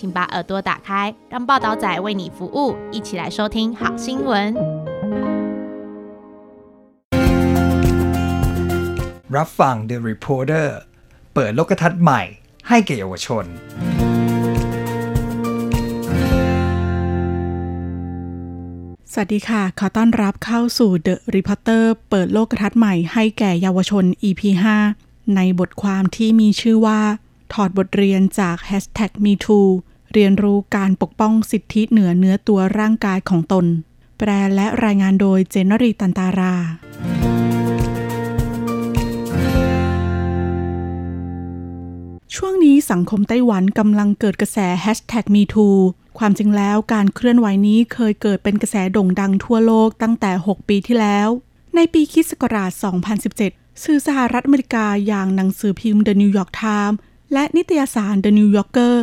请把耳朵打开，让报道仔为你服务，一起来收听好新闻。 รับฟัง The Reporter เปิดโลกทัศน์ใหม่ ให้แก่เยาวชน สวัสดีค่ะ ขอต้อนรับเข้าสู่ The Reporter เปิดโลกทัศน์ใหม่ให้แก่เยาวชน EP 5 ในบทความที่มีชื่อว่า ถอดบทเรียนจาก Hashtag #MeToo เรียนรู้การปกป้องสิทธิเหนือเนื้อตัวร่างกายของตน แปลและรายงานโดยเจนรีตันตารา ช่วงนี้สังคมไต้หวันกำลังเกิดกระแส Hashtag #MeToo ความจริงแล้วการเคลื่อนไหวนี้เคยเกิดเป็นกระแสโด่งดังทั่วโลกตั้งแต่ 6 ปีที่แล้ว ในปีคริสต์ศักราช 2017 สื่อสหรัฐอเมริกาอย่างหนังสือพิมพ์ The New York Times และนิตยสาร The New Yorker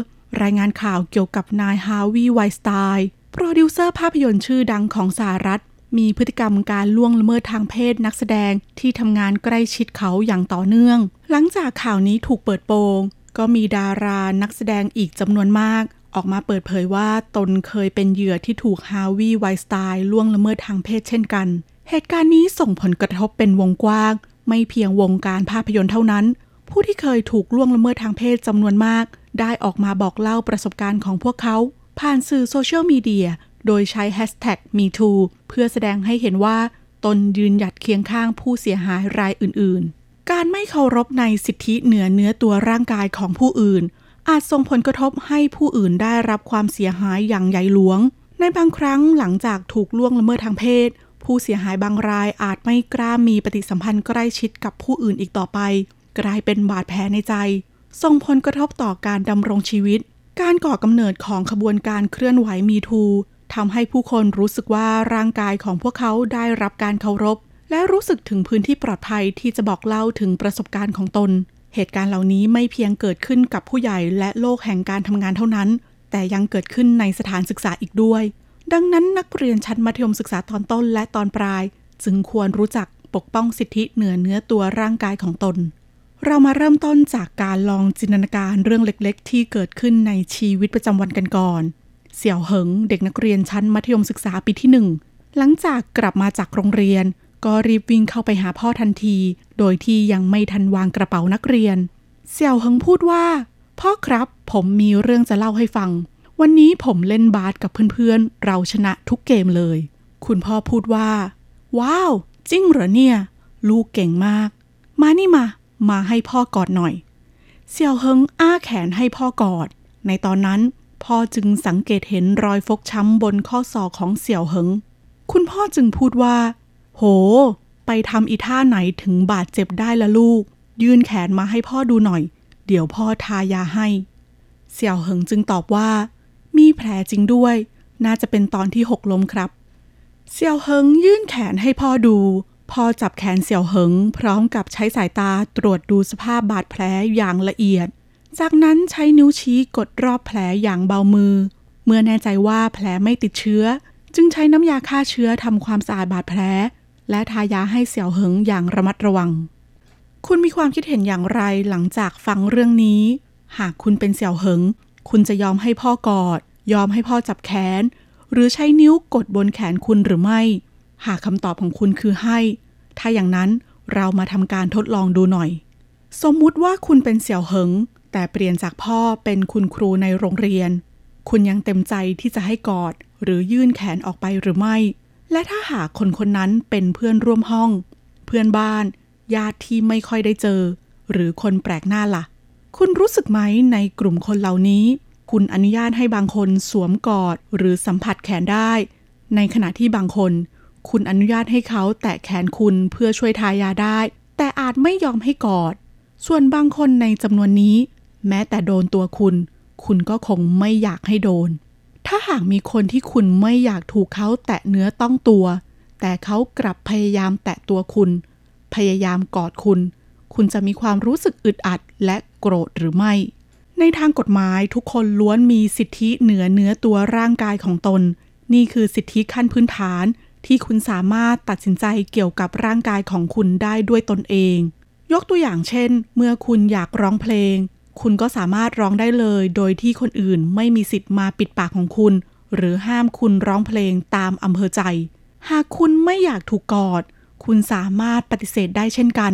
รายงานข่าวเกี่ยวกับนายฮาร์วีย์ ไวน์สไตน์โปรดิวเซอร์ภาพยนตร์ชื่อดังของสหรัฐ มีพฤติกรรมการล่วงละเมิดทางเพศนักแสดงที่ทำงานใกล้ชิดเขาอย่างต่อเนื่อง หลังจากข่าวนี้ถูกเปิดโปง ก็มีดารานักแสดงอีกจำนวนมาก ออกมาเปิดเผยว่าตนเคยเป็นเหยื่อที่ถูกฮาร์วีย์ ไวน์สไตน์ล่วงละเมิดทางเพศเช่นกัน เหตุการณ์นี้ส่งผลกระทบเป็นวงกว้าง ไม่เพียงวงการภาพยนตร์เท่านั้น ผู้ที่เคยถูกล่วงละเมิดทางเพศจำนวนมาก ได้ออกมาบอกเล่าประสบการณ์ของพวกเขา ผ่านสื่อโซเชียลมีเดียโดยใช้ Hashtag #MeToo เพื่อแสดงให้เห็นว่า ตนยืนหยัดเคียงข้างผู้เสียหายรายอื่น ๆ การไม่เคารพในสิทธิเหนือเนื้อตัวร่างกายของผู้อื่น อาจส่งผลกระทบให้ผู้อื่นได้รับความเสียหายอย่างใหญ่หลวง ในบางครั้งหลังจากถูกล่วงละเมิดทางเพศ ผู้เสียหายบางรายอาจไม่กล้ามีปฏิสัมพันธ์ใกล้ชิดกับผู้อื่นอีกต่อไป กลายเป็นบาดแผลในใจ ส่งผลกระทบต่อการดำรงชีวิต การก่อกำเนิดของขบวนการเคลื่อนไหวมีทูทำให้ผู้คนรู้สึกว่าร่างกายของพวกเขาได้รับการเคารพ และรู้สึกถึงพื้นที่ปลอดภัยที่จะบอกเล่าถึงประสบการณ์ของตน เหตุการณ์เหล่านี้ไม่เพียงเกิดขึ้นกับผู้ใหญ่และโลกแห่งการทำงานเท่านั้น แต่ยังเกิดขึ้นในสถานศึกษาอีกด้วย ดังนั้นนักเรียนชั้นมัธยมศึกษาตอนต้นและตอนปลาย จึงควรรู้จักปกป้องสิทธิเหนือเนื้อตัวร่างกายของตน เรามาเริ่มต้นจากการลองจินตนาการเรื่องเล็กๆ ที่เกิดขึ้นในชีวิตประจำวันกันก่อน เสี่ยวเหิงเด็กนักเรียนชั้นมัธยมศึกษาปีที่หนึ่งหลังจากกลับมาจากโรงเรียน ก็รีบวิ่งเข้าไปหาพ่อทันที โดยที่ยังไม่ทันวางกระเป๋านักเรียน เสี่ยวเหิงพูดว่า พ่อครับ ผมมีเรื่องจะเล่าให้ฟัง วันนี้ผมเล่นบาสกับเพื่อนๆ เราชนะทุกเกมเลย คุณพ่อพูดว่า ว้าว จริงเหรอเนี่ย ลูกเก่งมาก มานี่มา มาให้พ่อกอดหน่อย เสี่ยวเฮิงอ้าแขนให้พ่อกอด ในตอนนั้นพ่อจึงสังเกตเห็นรอยฟกช้ำบนข้อศอกของเสี่ยวเฮิง คุณพ่อจึงพูดว่า โห ไปทำอีท่าไหนถึงบาดเจ็บได้ละลูก ยื่นแขนมาให้พ่อดูหน่อย เดี๋ยวพ่อทายาให้ เสี่ยวเหิงจึงตอบว่า มีแผลจริงด้วย น่าจะเป็นตอนที่หกล้มครับ เสี่ยวเหิงยื่นแขนให้พ่อดู พ่อจับแขนเสี่ยวเหิง พร้อมกับใช้สายตาตรวจดูสภาพบาดแผลอย่างละเอียด จากนั้นใช้นิ้วชี้กดรอบแผลอย่างเบามือ เมื่อแน่ใจว่าแผลไม่ติดเชื้อ จึงใช้น้ำยาฆ่าเชื้อทำความสะอาดบาดแผล และทายาให้เสี่ยวเหิงอย่างระมัดระวัง คุณมีความคิดเห็นอย่างไรหลังจากฟังเรื่องนี้ หากคุณเป็นเสี่ยวเหิง คุณจะยอมให้พ่อกอด ยอมให้พ่อจับแขน หรือใช้นิ้วกดบนแขนคุณหรือไม่ หากคำตอบของคุณคือให้ ถ้าอย่างนั้นเรามาทำการทดลองดูหน่อย สมมุติว่าคุณเป็นเสี่ยวเหิง แต่เปลี่ยนจากพ่อเป็นคุณครูในโรงเรียน คุณยังเต็มใจที่จะให้กอด หรือยื่นแขนออกไปหรือไม่ และถ้าหากคนคนนั้นเป็นเพื่อนร่วมห้อง เพื่อนบ้าน ญาติที่ไม่ค่อยได้เจอ หรือคนแปลกหน้าล่ะ คุณรู้สึกไหมในกลุ่มคนเหล่านี้ คุณอนุญาตให้บางคนสวมกอดหรือสัมผัสแขนได้ ในขณะที่บางคน คุณอนุญาตให้เขาแตะแขนคุณเพื่อช่วยทายาได้ แต่อาจไม่ยอมให้กอด ส่วนบางคนในจำนวนนี้ แม้แต่โดนตัวคุณ คุณก็คงไม่อยากให้โดน ถ้าหากมีคนที่คุณไม่อยากถูกเขาแตะเนื้อต้องตัว แต่เขากลับพยายามแตะตัวคุณ พยายามกอดคุณ คุณจะมีความรู้สึกอึดอัดและโกรธหรือไม่ ในทางกฎหมายทุกคนล้วนมีสิทธิเหนือเนื้อตัวร่างกายของตน นี่คือสิทธิขั้นพื้นฐาน ที่คุณสามารถตัดสินใจเกี่ยวกับร่างกายของคุณได้ด้วยตนเอง ยกตัวอย่างเช่น เมื่อคุณอยากร้องเพลง คุณก็สามารถร้องได้เลย โดยที่คนอื่นไม่มีสิทธิ์มาปิดปากของคุณ หรือห้ามคุณร้องเพลงตามอำเภอใจ หากคุณไม่อยากถูกกอด คุณสามารถปฏิเสธได้เช่นกัน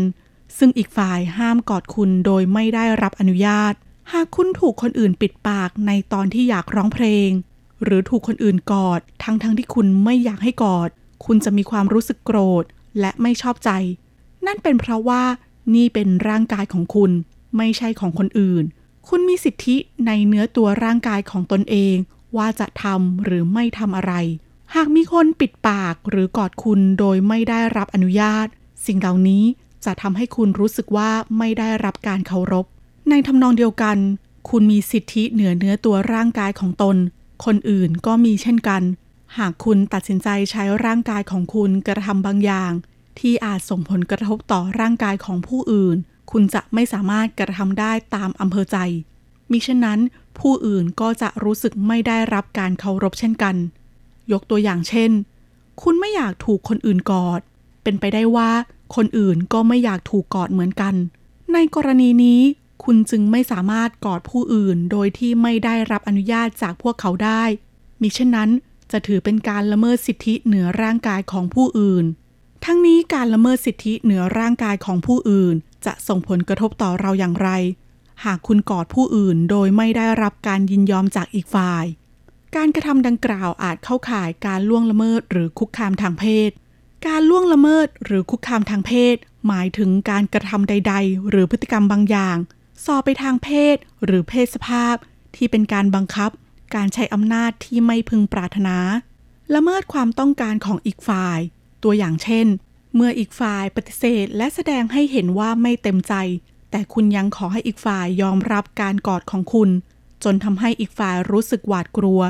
ซึ่งอีกฝ่ายห้ามกอดคุณโดยไม่ได้รับอนุญาต หากคุณถูกคนอื่นปิดปากในตอนที่อยากร้องเพลงหรือถูกคนอื่นกอด ทั้งๆทที่คุณไม่อยากให้กอด คุณจะมีความรู้สึกโกรธและไม่ชอบใจ นั่นเป็นเพราะว่านี่เป็นร่างกายของคุณ ไม่ใช่ของคนอื่น คุณมีสิทธิในเนื้อตัวร่างกายของตนเอง ว่าจะทำหรือไม่ทำอะไร หากมีคนปิดปากหรือกอดคุณโดยไม่ได้รับอนุญาต สิ่งเหล่านี้จะทำให้คุณรู้สึกว่าไม่ได้รับการเคารพ ในทำนองเดียวกัน คุณมีสิทธิเหนือเนื้อตัวร่างกายของตน คนอื่นก็มีเช่นกัน หากคุณตัดสินใจใช้ร่างกายของคุณกระทำบางอย่าง ที่อาจส่งผลกระทบต่อร่างกายของผู้อื่น คุณจะไม่สามารถกระทำได้ตามอำเภอใจ มิฉะนั้นผู้อื่นก็จะรู้สึกไม่ได้รับการเคารพเช่นกัน ยกตัวอย่างเช่น คุณไม่อยากถูกคนอื่นกอด เป็นไปได้ว่าคนอื่นก็ไม่อยากถูกกอดเหมือนกัน ในกรณีนี้คุณจึงไม่สามารถกอดผู้อื่นโดยที่ไม่ได้รับอนุญาตจากพวกเขาได้ มิฉะนั้น จะถือเป็นการละเมิดสิทธิเหนือร่างกายของผู้อื่น ทั้งนี้การละเมิดสิทธิเหนือร่างกายของผู้อื่น จะส่งผลกระทบต่อเราอย่างไร หากคุณกอดผู้อื่นโดยไม่ได้รับการยินยอมจากอีกฝ่าย การกระทำดังกล่าวอาจเข้าข่ายการล่วงละเมิดหรือคุกคามทางเพศ การล่วงละเมิดหรือคุกคามทางเพศ หมายถึงการกระทำใด ๆ หรือพฤติกรรมบางอย่าง สอบไปทางเพศหรือเพศสภาพที่เป็นการบังคับ การใช้อำนาจที่ไม่พึงปรารถนา ละเมิดความต้องการของอีกฝ่าย ตัวอย่างเช่น เมื่ออีกฝ่ายปฏิเสธและแสดงให้เห็นว่าไม่เต็มใจ แต่คุณยังขอให้อีกฝ่ายยอมรับการกอดของคุณ จนทำให้อีกฝ่ายรู้สึกหวาดกลัว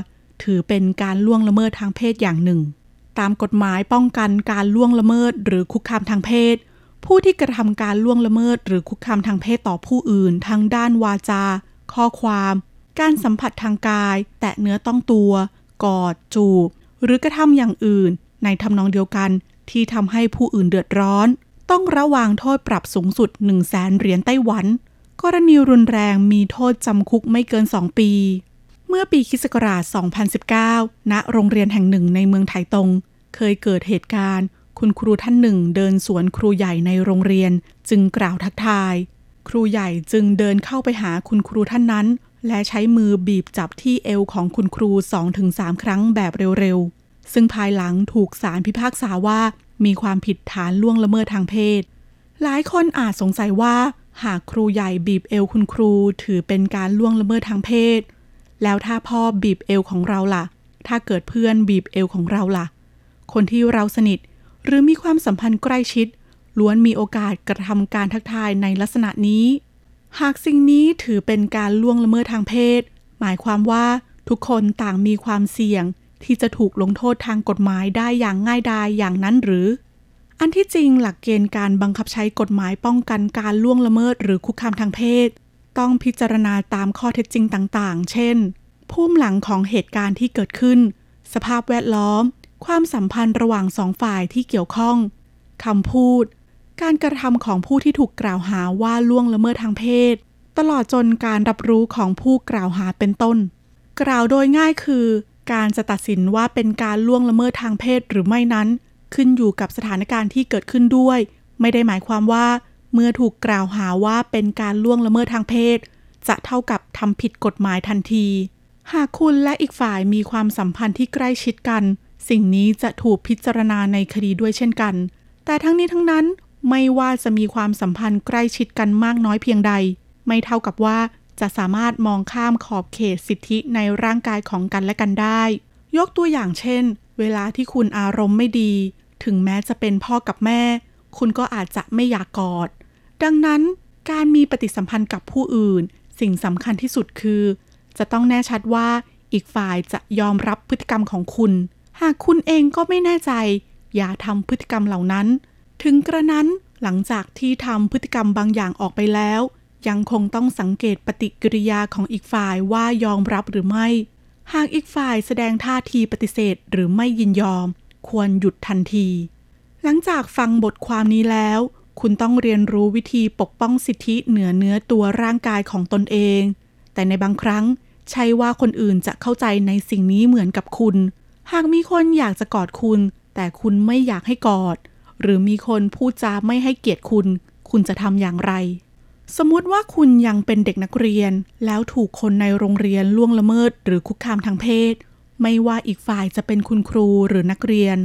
ถือเป็นการล่วงละเมิดทางเพศอย่างหนึ่ง ตามกฎหมายป้องกันการล่วงละเมิดหรือคุกคามทางเพศ ผู้ที่กระทำการล่วงละเมิดหรือคุกคามทางเพศต่อผู้อื่นทั้งด้านวาจา ข้อความ การสัมผัสทางกาย แตะเนื้อต้องตัว กอด จูบ หรือกระทำอย่างอื่น ในทำนองเดียวกันที่ทำให้ผู้อื่นเดือดร้อน ต้องระวางโทษปรับสูงสุด 1 0 0 0 0แสนเหรียญไต้หวัน กรณีรุนแรงมีโทษจำคุกไม่เกิน 2 ปี เมื่อปีคศ2019 ณ โรงเรียนแห่งหนึ่งในเมืองไถตง เคยเกิดเหตุการณ์ คุณครูท่านหนึ่งเดินสวนครูใหญ่ในโรงเรียน จึงกล่าวทักทาย ครูใหญ่จึงเดินเข้าไปหาคุณครูท่านนั้น และใช้มือบีบจับที่เอวของคุณครู 2-3 ครั้งแบบเร็วๆ ซึ่งภายหลังถูกศาลพิพากษาว่ามีความผิดฐานล่วงละเมิดทางเพศ หลายคนอาจสงสัยว่า หากครูใหญ่บีบเอวคุณครูถือเป็นการล่วงละเมิดทางเพศ แล้วถ้าพ่อบีบเอวของเราล่ะ ถ้าเกิดเพื่อนบีบเอวของเราล่ะ คนที่เราสนิท หรือมีความสัมพันธ์ใกล้ชิดล้วนมีโอกาสกระทำการทักทายในลักษณะนี้ หากสิ่งนี้ถือเป็นการล่วงละเมิดทางเพศ หมายความว่าทุกคนต่างมีความเสี่ยง ที่จะถูกลงโทษทางกฎหมายได้อย่างง่ายดายอย่างนั้นหรือ อันที่จริงหลักเกณฑ์การบังคับใช้กฎหมายป้องกันการล่วงละเมิดหรือคุกคามทางเพศ ต้องพิจารณาตามข้อเท็จจริงต่างๆ เช่น ภูมิหลังของเหตุการณ์ที่เกิดขึ้น สภาพแวดล้อม ความสัมพันธ์ระหว่างสองฝ่ายที่เกี่ยวข้องคำพูด การกระทำของผู้ที่ถูกกล่าวหาว่าล่วงละเมิดทางเพศ ตลอดจนการรับรู้ของผู้กล่าวหาเป็นต้น กล่าวโดยง่ายคือ การจะตัดสินว่าเป็นการล่วงละเมิดทางเพศหรือไม่นั้น ขึ้นอยู่กับสถานการณ์ที่เกิดขึ้นด้วย ไม่ได้หมายความว่า เมื่อถูกกล่าวหาว่าเป็นการล่วงละเมิดทางเพศ จะเท่ากับทำผิดกฎหมายทันที หากคุณและอีกฝ่ายมีความสัมพันธ์ที่ใกล้ชิดกัน สิ่งนี้จะถูกพิจารณาในคดีด้วยเช่นกัน แต่ทั้งนี้ทั้งนั้น ไม่ว่าจะมีความสัมพันธ์ใกล้ชิดกันมากน้อยเพียงใด ไม่เท่ากับว่าจะสามารถมองข้ามขอบเขตสิทธิในร่างกายของกันและกันได้ ยกตัวอย่างเช่น เวลาที่คุณอารมณ์ไม่ดี ถึงแม้จะเป็นพ่อกับแม่ คุณก็อาจจะไม่อยากกอด ดังนั้นการมีปฏิสัมพันธ์กับผู้อื่น สิ่งสำคัญที่สุดคือ จะต้องแน่ชัดว่าอีกฝ่ายจะยอมรับพฤติกรรมของคุณ หากคุณเองก็ไม่แน่ใจ อย่าทำพฤติกรรมเหล่านั้น ถึงกระนั้นหลังจากที่ทำพฤติกรรมบางอย่างออกไปแล้ว ยังคงต้องสังเกตปฏิกิริยาของอีกฝ่ายว่ายอมรับหรือไม่ หากอีกฝ่ายแสดงท่าทีปฏิเสธหรือไม่ยินยอม ควรหยุดทันที หลังจากฟังบทความนี้แล้ว คุณต้องเรียนรู้วิธีปกป้องสิทธิเหนือเนื้อตัวร่างกายของตนเอง แต่ในบางครั้ง ใช่ว่าคนอื่นจะเข้าใจในสิ่งนี้เหมือนกับคุณ หากมีคนอยากจะกอดคุณ แต่คุณไม่อยากให้กอด หรือมีคนพูดจาไม่ให้เกียรติคุณ คุณจะทำอย่างไร สมมติว่าคุณยังเป็นเด็กนักเรียน แล้วถูกคนในโรงเรียนล่วงละเมิด หรือคุกคามทางเพศ ไม่ว่าอีกฝ่ายจะเป็นคุณครูหรือนักเรียน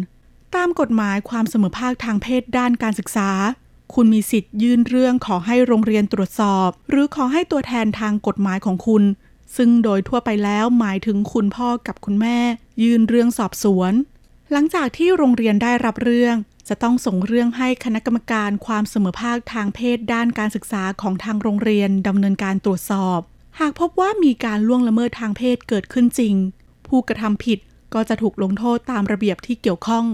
ตามกฎหมายความเสมอภาคทางเพศด้านการศึกษา คุณมีสิทธิ์ยื่นเรื่องขอให้โรงเรียนตรวจสอบ หรือขอให้ตัวแทนทางกฎหมายของคุณ ซึ่งโดยทั่วไปแล้วหมายถึงคุณพ่อกับคุณแม่ ยื่นเรื่องสอบสวนหลังจากที่โรงเรียนได้รับเรื่อง จะต้องส่งเรื่องให้คณะกรรมการความเสมอภาคทางเพศด้านการศึกษาของทางโรงเรียนดำเนินการตรวจสอบ หากพบว่ามีการล่วงละเมิดทางเพศเกิดขึ้นจริง ผู้กระทำผิดก็จะถูกลงโทษตามระเบียบที่เกี่ยวข้อง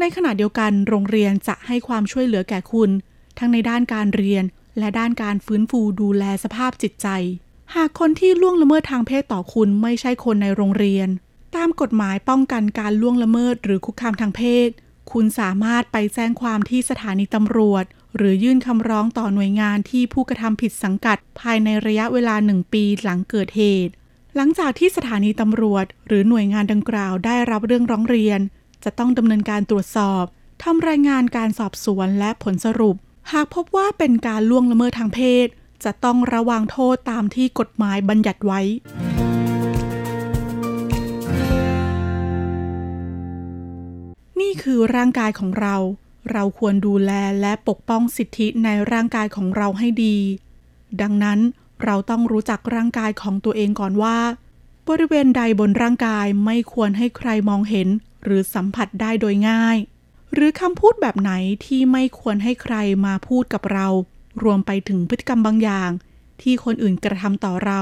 ในขณะเดียวกันโรงเรียนจะให้ความช่วยเหลือแก่คุณ ทั้งในด้านการเรียน และด้านการฟื้นฟูดูแลสภาพจิตใจ หากคนที่ล่วงละเมิดทางเพศต่อคุณไม่ใช่คนในโรงเรียน ตามกฎหมายป้องกันการล่วงละเมิดหรือคุกคามทางเพศ คุณสามารถไปแจ้งความที่สถานีตำรวจ หรือยื่นคำร้องต่อหน่วยงานที่ผู้กระทำผิดสังกัด ภายในระยะเวลาหนึ่งปีหลังเกิดเหตุ หลังจากที่สถานีตำรวจ หรือหน่วยงานดังกล่าวได้รับเรื่องร้องเรียน จะต้องดำเนินการตรวจสอบทำรายงานการสอบสวนและผลสรุป หากพบว่าเป็นการล่วงละเมิดทางเพศ จะต้องระวังโทษตามที่กฎหมายบัญญัติไว้ นี่คือร่างกายของเรา เราควรดูแลและปกป้องสิทธิในร่างกายของเราให้ดี ดังนั้นเราต้องรู้จักร่างกายของตัวเองก่อนว่า บริเวณใดบนร่างกายไม่ควรให้ใครมองเห็น หรือสัมผัสได้โดยง่าย หรือคำพูดแบบไหนที่ไม่ควรให้ใครมาพูดกับเรา รวมไปถึงพฤติกรรมบางอย่าง ที่คนอื่นกระทำต่อเรา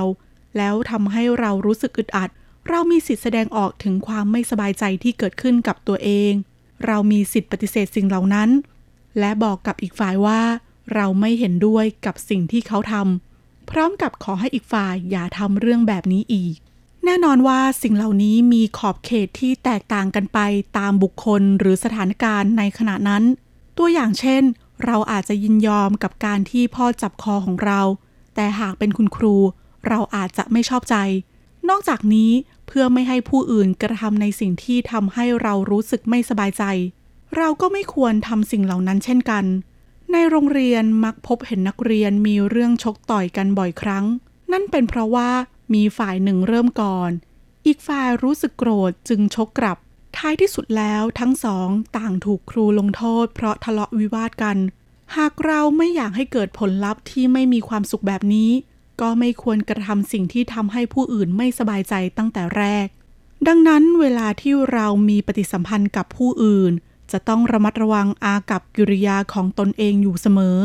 แล้วทำให้เรารู้สึกอึดอัด เรามีสิทธิแสดงออกถึงความไม่สบายใจที่เกิดขึ้นกับตัวเอง เรามีสิทธิปฏิเสธสิ่งเหล่านั้น และบอกกับอีกฝ่ายว่า เราไม่เห็นด้วยกับสิ่งที่เขาทำพร้อมกับขอให้อีกฝ่ายอย่าทำเรื่องแบบนี้อีก แน่นอนว่าสิ่งเหล่านี้มีขอบเขตที่แตกต่างกันไปตามบุคคลหรือสถานการณ์ในขณะนั้น ตัวอย่างเช่น เราอาจจะยินยอมกับการที่พ่อจับคอของเรา แต่หากเป็นคุณครู เราอาจจะไม่ชอบใจ นอกจากนี้เพื่อไม่ให้ผู้อื่นกระทำในสิ่งที่ทำให้เรารู้สึกไม่สบายใจ เราก็ไม่ควรทำสิ่งเหล่านั้นเช่นกัน ในโรงเรียนมักพบเห็นนักเรียนมีเรื่องชกต่อยกันบ่อยครั้ง นั่นเป็นเพราะว่ามีฝ่ายหนึ่งเริ่มก่อน อีกฝ่ายรู้สึกโกรธจึงชกกลับ ท้ายที่สุดแล้วทั้งสองต่างถูกครูลงโทษ เพราะทะเลาะวิวาทกัน หากเราไม่อยากให้เกิดผลลัพธ์ที่ไม่มีความสุขแบบนี้ ก็ไม่ควรกระทำสิ่งที่ทำให้ผู้อื่นไม่สบายใจตั้งแต่แรก ดังนั้นเวลาที่เรามีปฏิสัมพันธ์กับผู้อื่น จะต้องระมัดระวังอากับกิริยาของตนเองอยู่เสมอ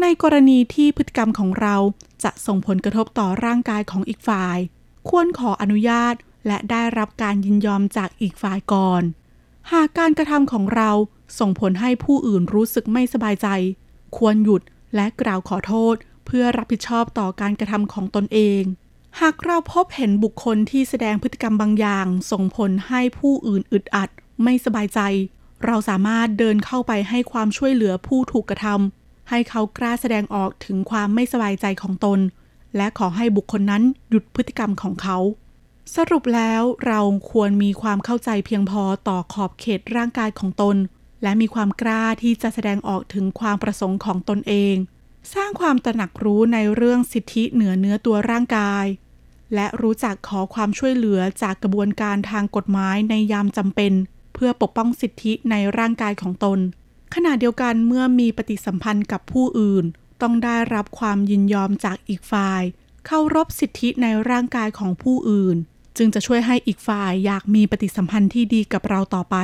ในกรณีที่พฤติกรรมของเราจะส่งผลกระทบต่อร่างกายของอีกฝ่าย ควรขออนุญาตและได้รับการยินยอมจากอีกฝ่ายก่อน หากการกระทำของเราส่งผลให้ผู้อื่นรู้สึกไม่สบายใจ ควรหยุดและกล่าวขอโทษ เพื่อรับผิดชอบต่อการกระทำของตนเอง หากเราพบเห็นบุคคลที่แสดงพฤติกรรมบางอย่าง ส่งผลให้ผู้อื่นอึดอัด ไม่สบายใจ เราสามารถเดินเข้าไปให้ความช่วยเหลือผู้ถูกกระทำให้เขากล้าแสดงออกถึงความไม่สบายใจของตน และขอให้บุคคลนั้นหยุดพฤติกรรมของเขาสรุปแล้วเราควรมีความเข้าใจเพียงพอต่อขอบเขตร่างกายของตน และมีความกล้าที่จะแสดงออกถึงความประสงค์ของตนเอง สร้างความตระหนักรู้ในเรื่องสิทธิเหนือเนื้อตัวร่างกาย และรู้จักขอความช่วยเหลือจากกระบวนการทางกฎหมายในยามจำเป็น เพื่อปกป้องสิทธิในร่างกายของตน ขณะเดียวกันเมื่อมีปฏิสัมพันธ์กับผู้อื่น ต้องได้รับความยินยอมจากอีกฝ่าย เคารพสิทธิในร่างกายของผู้อื่น จึงจะช่วยให้อีกฝ่ายอยากมีปฏิสัมพันธ์ที่ดีกับเราต่อไป